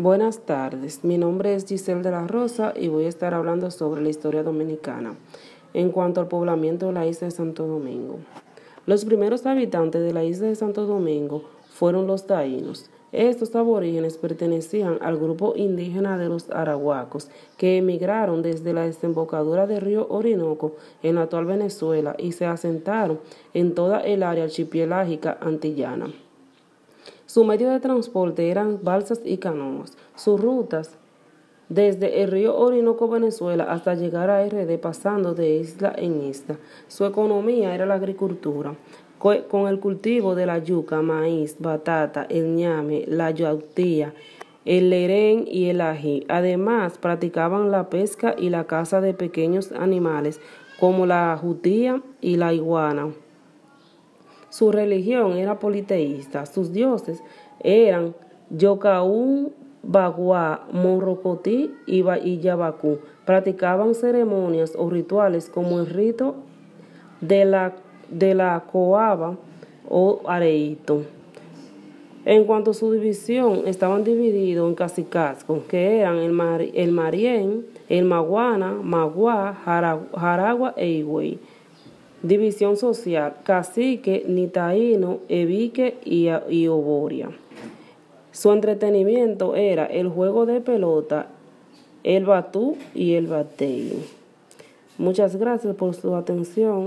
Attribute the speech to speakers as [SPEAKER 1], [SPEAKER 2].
[SPEAKER 1] Buenas tardes, mi nombre es Giselle de la Rosa y voy a estar hablando sobre la historia dominicana en cuanto al poblamiento de la isla de Santo Domingo. Los primeros habitantes de la isla de Santo Domingo fueron los taínos. Estos aborígenes pertenecían al grupo indígena de los arahuacos, que emigraron desde la desembocadura del río Orinoco en la actual Venezuela y se asentaron en toda el área archipelágica antillana. Su medio de transporte eran balsas y canoas. Sus rutas desde el río Orinoco, Venezuela, hasta llegar a RD, pasando de isla en isla. Su economía era la agricultura, con el cultivo de la yuca, maíz, batata, el ñame, la yautía, el lerén y el ají. Además, practicaban la pesca y la caza de pequeños animales como la jutía y la iguana. Su religión era politeísta. Sus dioses eran Yocaún, Bagua, Monrocotí y Yabacú. Practicaban ceremonias o rituales como el rito de la, de la coaba o areito. En cuanto a su división, estaban divididos en cacicazgos, que eran el, el Marién, el Maguana, Maguá, Jaragua e Higüey. División social, cacique, nitaíno, evique y, y oboria. Su entretenimiento era el juego de pelota, el batú y el batey. Muchas gracias por su atención.